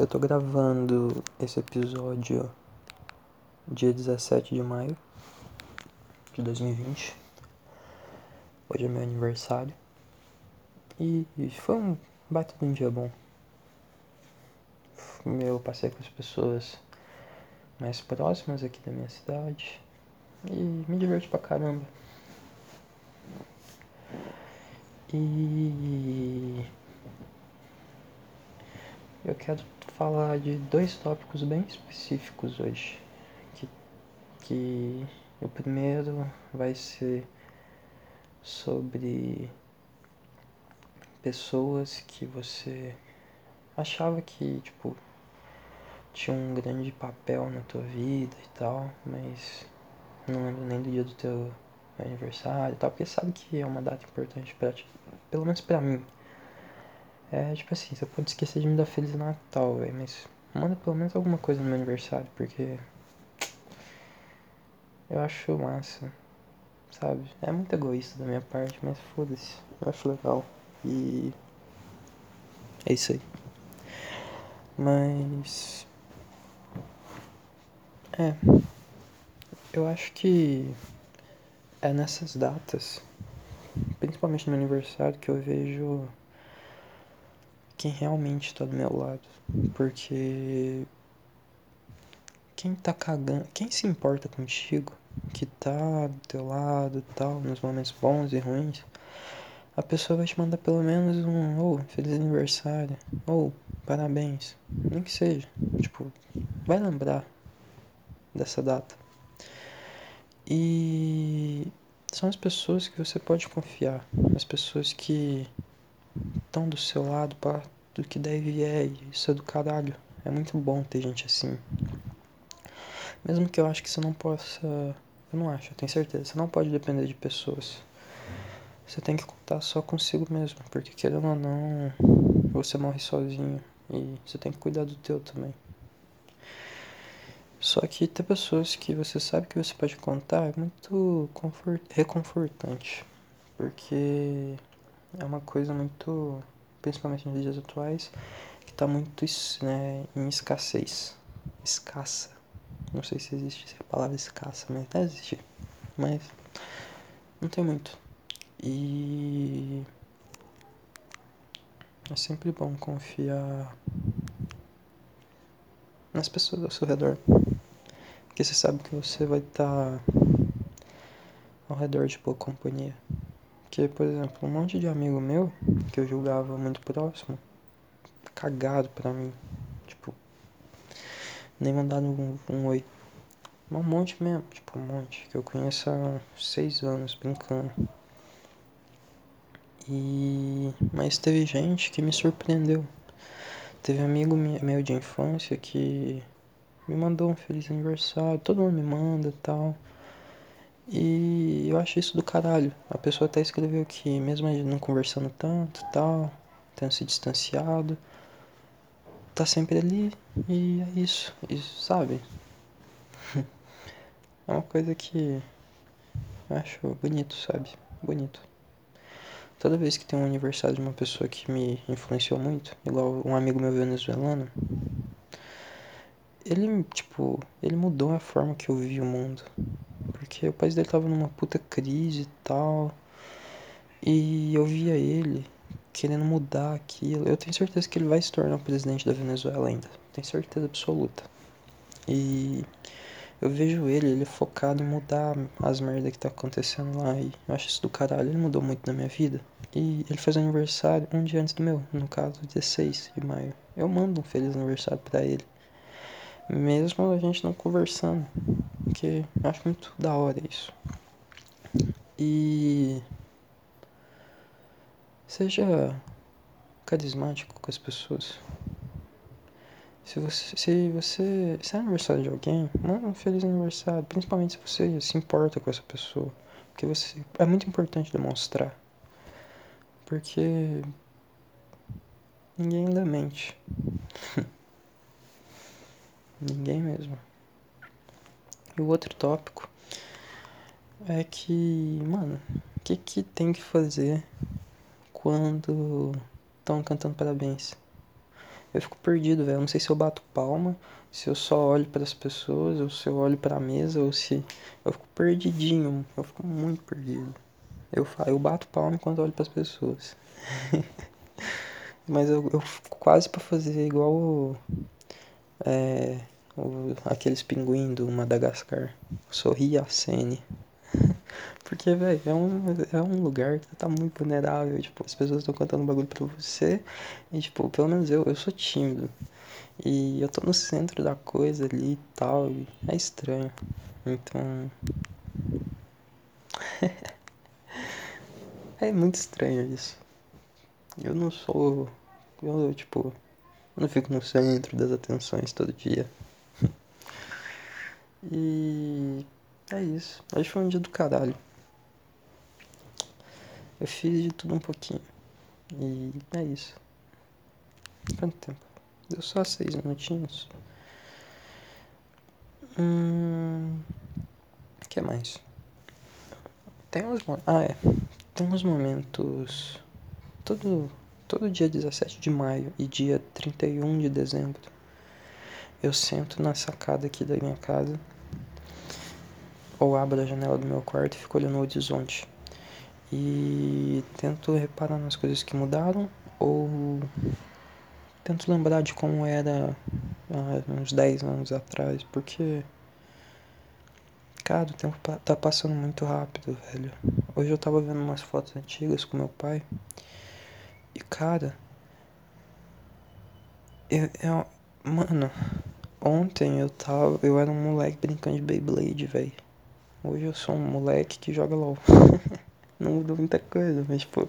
Eu tô gravando esse episódio dia 17 de maio de 2020. Hoje é meu aniversário. E foi um baita de um dia bom. Eu passei com as pessoas mais próximas aqui da minha cidade. E me diverti pra caramba. E eu quero falar de dois tópicos bem específicos hoje. Que, que o primeiro vai ser sobre pessoas que você achava que, tipo, tinha um grande papel na tua vida e tal, mas não lembro nem do dia do teu aniversário e tal, porque sabe que é uma data importante para ti, pelo menos para mim. É tipo assim, você pode esquecer de me dar Feliz Natal, velho, mas manda pelo menos alguma coisa no meu aniversário, porque eu acho massa, sabe? É muito egoísta da minha parte, mas foda-se, eu acho legal. E é isso aí. Mas é, eu acho que é nessas datas, principalmente no meu aniversário, que eu vejo quem realmente está do meu lado. Porque quem tá cagando, quem se importa contigo, que tá do teu lado tal, nos momentos bons e ruins, a pessoa vai te mandar pelo menos um ou oh, feliz aniversário, ou oh, parabéns, nem que seja. Tipo, vai lembrar dessa data. E são as pessoas que você pode confiar, as pessoas que estão do seu lado para do que deve é, isso é do caralho. É muito bom ter gente assim. Mesmo que eu acho que você não possa. Eu não acho, eu tenho certeza. Você não pode depender de pessoas. Você tem que contar só consigo mesmo. Porque querendo ou não, você morre sozinho. E você tem que cuidar do teu também. Só que ter pessoas que você sabe que você pode contar é muito confort... reconfortante. Porque é uma coisa muito, principalmente nos dias atuais, que está muito né, em escassez. Escassa. Não sei se existe a palavra escassa, mas deve existir. Mas não tem muito. E é sempre bom confiar nas pessoas ao seu redor. Porque você sabe que você vai estar tá ao redor de boa companhia. Porque, por exemplo, um monte de amigo meu que eu julgava muito próximo, cagado pra mim. Tipo, nem mandado um, um oi. Um monte mesmo, tipo, um monte. Que eu conheço há seis anos brincando. E. Mas teve gente que me surpreendeu. Teve amigo meu de infância que me mandou um feliz aniversário, todo mundo me manda tal. E eu acho isso do caralho. A pessoa até escreveu que, mesmo não conversando tanto tal, tendo se distanciado, tá sempre ali e é isso. Isso, sabe? é uma coisa que eu acho bonito, sabe? Bonito. Toda vez que tem um aniversário de uma pessoa que me influenciou muito, igual um amigo meu venezuelano, ele, tipo, ele mudou a forma que eu vi o mundo. Porque o país dele tava numa puta crise e tal. E eu via ele querendo mudar aquilo. Eu tenho certeza que ele vai se tornar presidente da Venezuela ainda. Tenho certeza absoluta. E eu vejo ele, ele é focado em mudar as merdas que tá acontecendo lá. E eu acho isso do caralho. Ele mudou muito na minha vida. E ele faz aniversário um dia antes do meu, no caso, 16 de maio. Eu mando um feliz aniversário para ele. Mesmo a gente não conversando. Porque eu acho muito da hora isso. E. Seja carismático com as pessoas. Se você, se você, se é aniversário de alguém, manda um feliz aniversário, principalmente se você se importa com essa pessoa, porque você é muito importante demonstrar. Porque ninguém lhe mente. Ninguém mesmo. E o outro tópico é que, mano, o que que tem que fazer quando estão cantando parabéns? Eu fico perdido, velho. Eu não sei se eu bato palma, se eu só olho para as pessoas, ou se eu olho para a mesa, ou se eu fico perdidinho. Eu fico muito perdido. Eu, eu bato palma enquanto olho para as pessoas. Mas eu, eu fico quase para fazer igual é, aqueles pinguins do Madagascar. Sorri a cene. Porque, velho, é um, é um lugar que tá muito vulnerável. Tipo, as pessoas estão contando um bagulho pra você. E, tipo, pelo menos eu, eu sou tímido. E eu tô no centro da coisa ali e tal. E é estranho. Então. é muito estranho isso. Eu não sou. Eu, tipo. Eu não fico no centro das atenções todo dia. E. É isso. Hoje foi um dia do caralho. Eu fiz de tudo um pouquinho. E é isso. Quanto tempo? Deu só seis minutinhos. Hum. O que mais? Tem uns. Ah, é. Tem uns momentos. Todo, todo dia 17 de maio e dia 31 de dezembro. Eu sento na sacada aqui da minha casa. Ou abro a janela do meu quarto e fico olhando o horizonte e tento reparar nas coisas que mudaram ou tento lembrar de como era há uns 10 anos atrás, porque cara, o tempo tá passando muito rápido, velho. Hoje eu tava vendo umas fotos antigas com meu pai e cara, eu, eu mano, ontem eu tava, eu era um moleque brincando de Beyblade, velho. Hoje eu sou um moleque que joga LOL. não mudou muita coisa, mas tipo.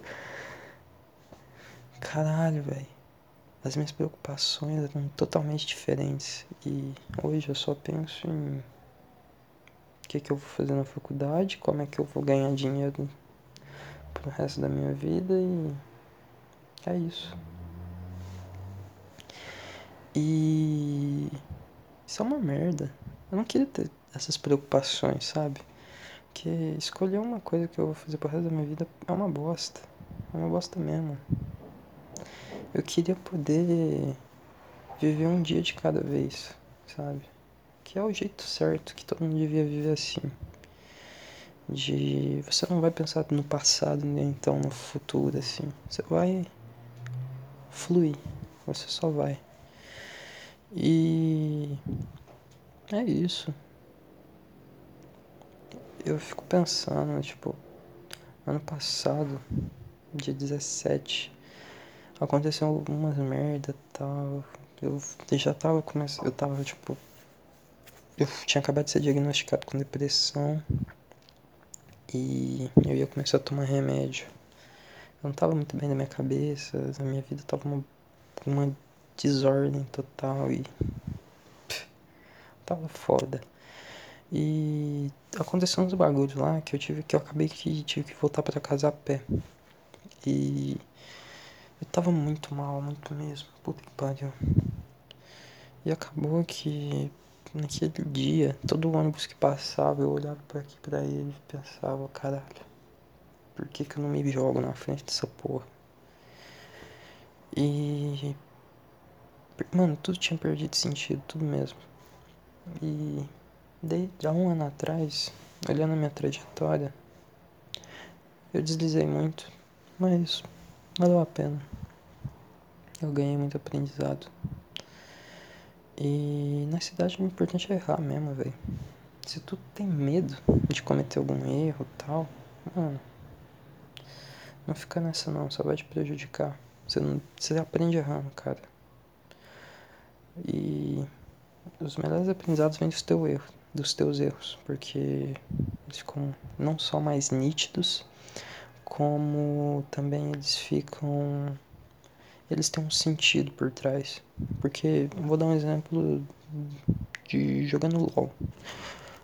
Caralho, velho. As minhas preocupações eram totalmente diferentes. E hoje eu só penso em. O que, que eu vou fazer na faculdade, como é que eu vou ganhar dinheiro pro resto da minha vida e. É isso. E. Isso é uma merda. Eu não queria ter essas preocupações, sabe? que escolher uma coisa que eu vou fazer pro resto da minha vida é uma bosta. É uma bosta mesmo. Eu queria poder viver um dia de cada vez, sabe? Que é o jeito certo, que todo mundo devia viver assim. De você não vai pensar no passado nem então no futuro assim. Você vai fluir. Você só vai. E é isso eu fico pensando, tipo, ano passado, dia 17, aconteceu algumas merda tal. Eu já tava começando, eu tava tipo, eu tinha acabado de ser diagnosticado com depressão e eu ia começar a tomar remédio. Eu não tava muito bem na minha cabeça, a minha vida tava uma, uma desordem total e tava foda. E aconteceu uns bagulhos lá que eu tive que eu acabei que tive que voltar para casa a pé. E eu tava muito mal, muito mesmo. Puta que pariu. E acabou que naquele dia, todo ônibus que passava, eu olhava para aqui para ele e pensava, caralho, por que que eu não me jogo na frente dessa porra? E mano, tudo tinha perdido sentido, tudo mesmo. E Desde há um ano atrás, olhando a minha trajetória, eu deslizei muito, mas valeu a pena. Eu ganhei muito aprendizado. E na cidade o importante é errar mesmo, velho. Se tu tem medo de cometer algum erro tal, mano, não fica nessa não, só vai te prejudicar. Você, não, você aprende errando, cara. E os melhores aprendizados vêm do teu erro dos teus erros, porque eles ficam não só mais nítidos, como também eles ficam. Eles têm um sentido por trás. Porque, vou dar um exemplo de jogando LOL.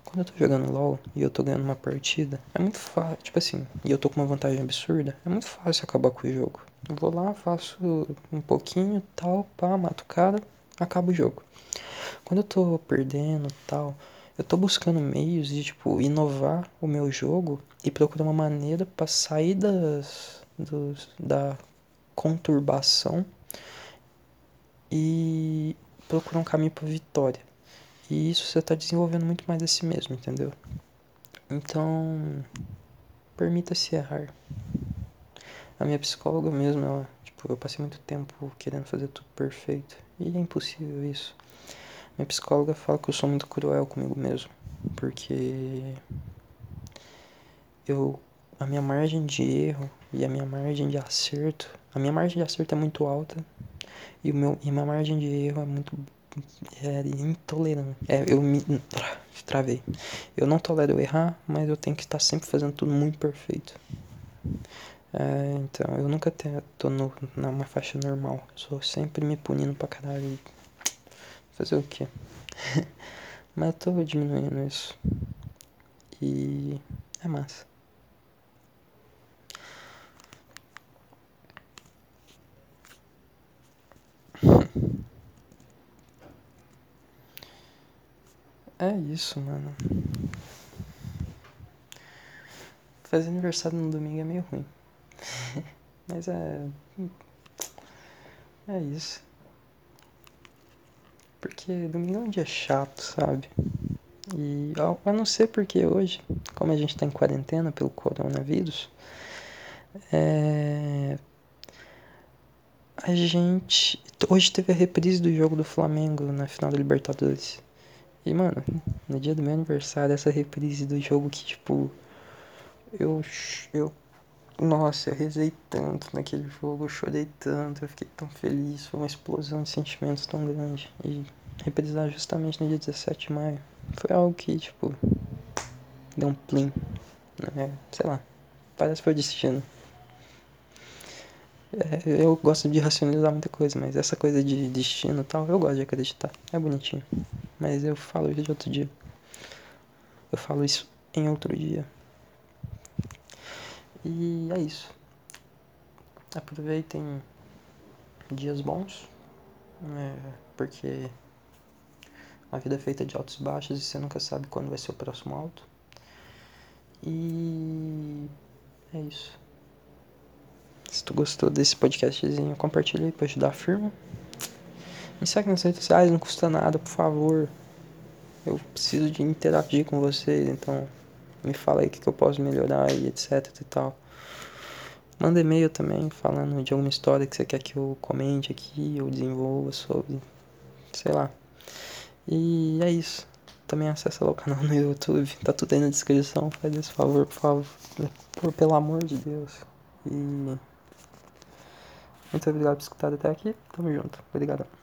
Quando eu tô jogando LOL e eu tô ganhando uma partida, é muito fácil, tipo assim, e eu tô com uma vantagem absurda, é muito fácil acabar com o jogo. Eu vou lá, faço um pouquinho, tal, pá, mato o cara, acaba o jogo. Quando eu tô perdendo, tal, eu tô buscando meios de, tipo, inovar o meu jogo e procurar uma maneira para sair das, dos, da conturbação e procurar um caminho para vitória. E isso você está desenvolvendo muito mais a si mesmo, entendeu? Então, permita-se errar. A minha psicóloga mesmo, ela, tipo, eu passei muito tempo querendo fazer tudo perfeito. E é impossível isso. Minha psicóloga fala que eu sou muito cruel comigo mesmo. Porque eu a minha margem de erro e a minha margem de acerto, a minha margem de acerto é muito alta e o meu e minha margem de erro é muito é intolerante. É, eu me travei. Eu não tolero errar, mas eu tenho que estar sempre fazendo tudo muito perfeito. É, então, eu nunca tô no, numa faixa normal. Sou sempre me punindo pra caralho. Fazer o quê? Mas eu tô diminuindo isso. E é massa. É isso, mano. Fazer aniversário no domingo é meio ruim. Mas é. É isso. Porque domingo é um dia chato, sabe? E a não ser porque hoje, como a gente tá em quarentena pelo coronavírus, é... a gente. Hoje teve a reprise do jogo do Flamengo na final da Libertadores. E, mano, no dia do meu aniversário, essa reprise do jogo que, tipo. Eu. Eu. Nossa, eu rezei tanto naquele jogo, eu chorei tanto, eu fiquei tão feliz, foi uma explosão de sentimentos tão grande. E reprisar justamente no dia 17 de maio foi algo que, tipo. Deu um plim. Né? Sei lá. Parece que foi destino. É, eu gosto de racionalizar muita coisa, mas essa coisa de destino e tal, eu gosto de acreditar. É bonitinho. Mas eu falo isso de outro dia. Eu falo isso em outro dia. E é isso. Aproveitem dias bons, né? porque a vida é feita de altos e baixos e você nunca sabe quando vai ser o próximo alto. E é isso. Se tu gostou desse podcastzinho, compartilha aí pra ajudar a firma. Me segue nas redes sociais, não custa nada, por favor. Eu preciso de interagir com vocês, então me fala aí o que, que eu posso melhorar e etc e tal. Manda e-mail também falando de alguma história que você quer que eu comente aqui, ou desenvolva sobre, sei lá. E é isso. Também acessa lá o canal no YouTube, tá tudo aí na descrição. Faz esse favor, por favor, por, pelo amor de Deus. E muito obrigado por escutar até aqui. Tamo junto. Obrigado.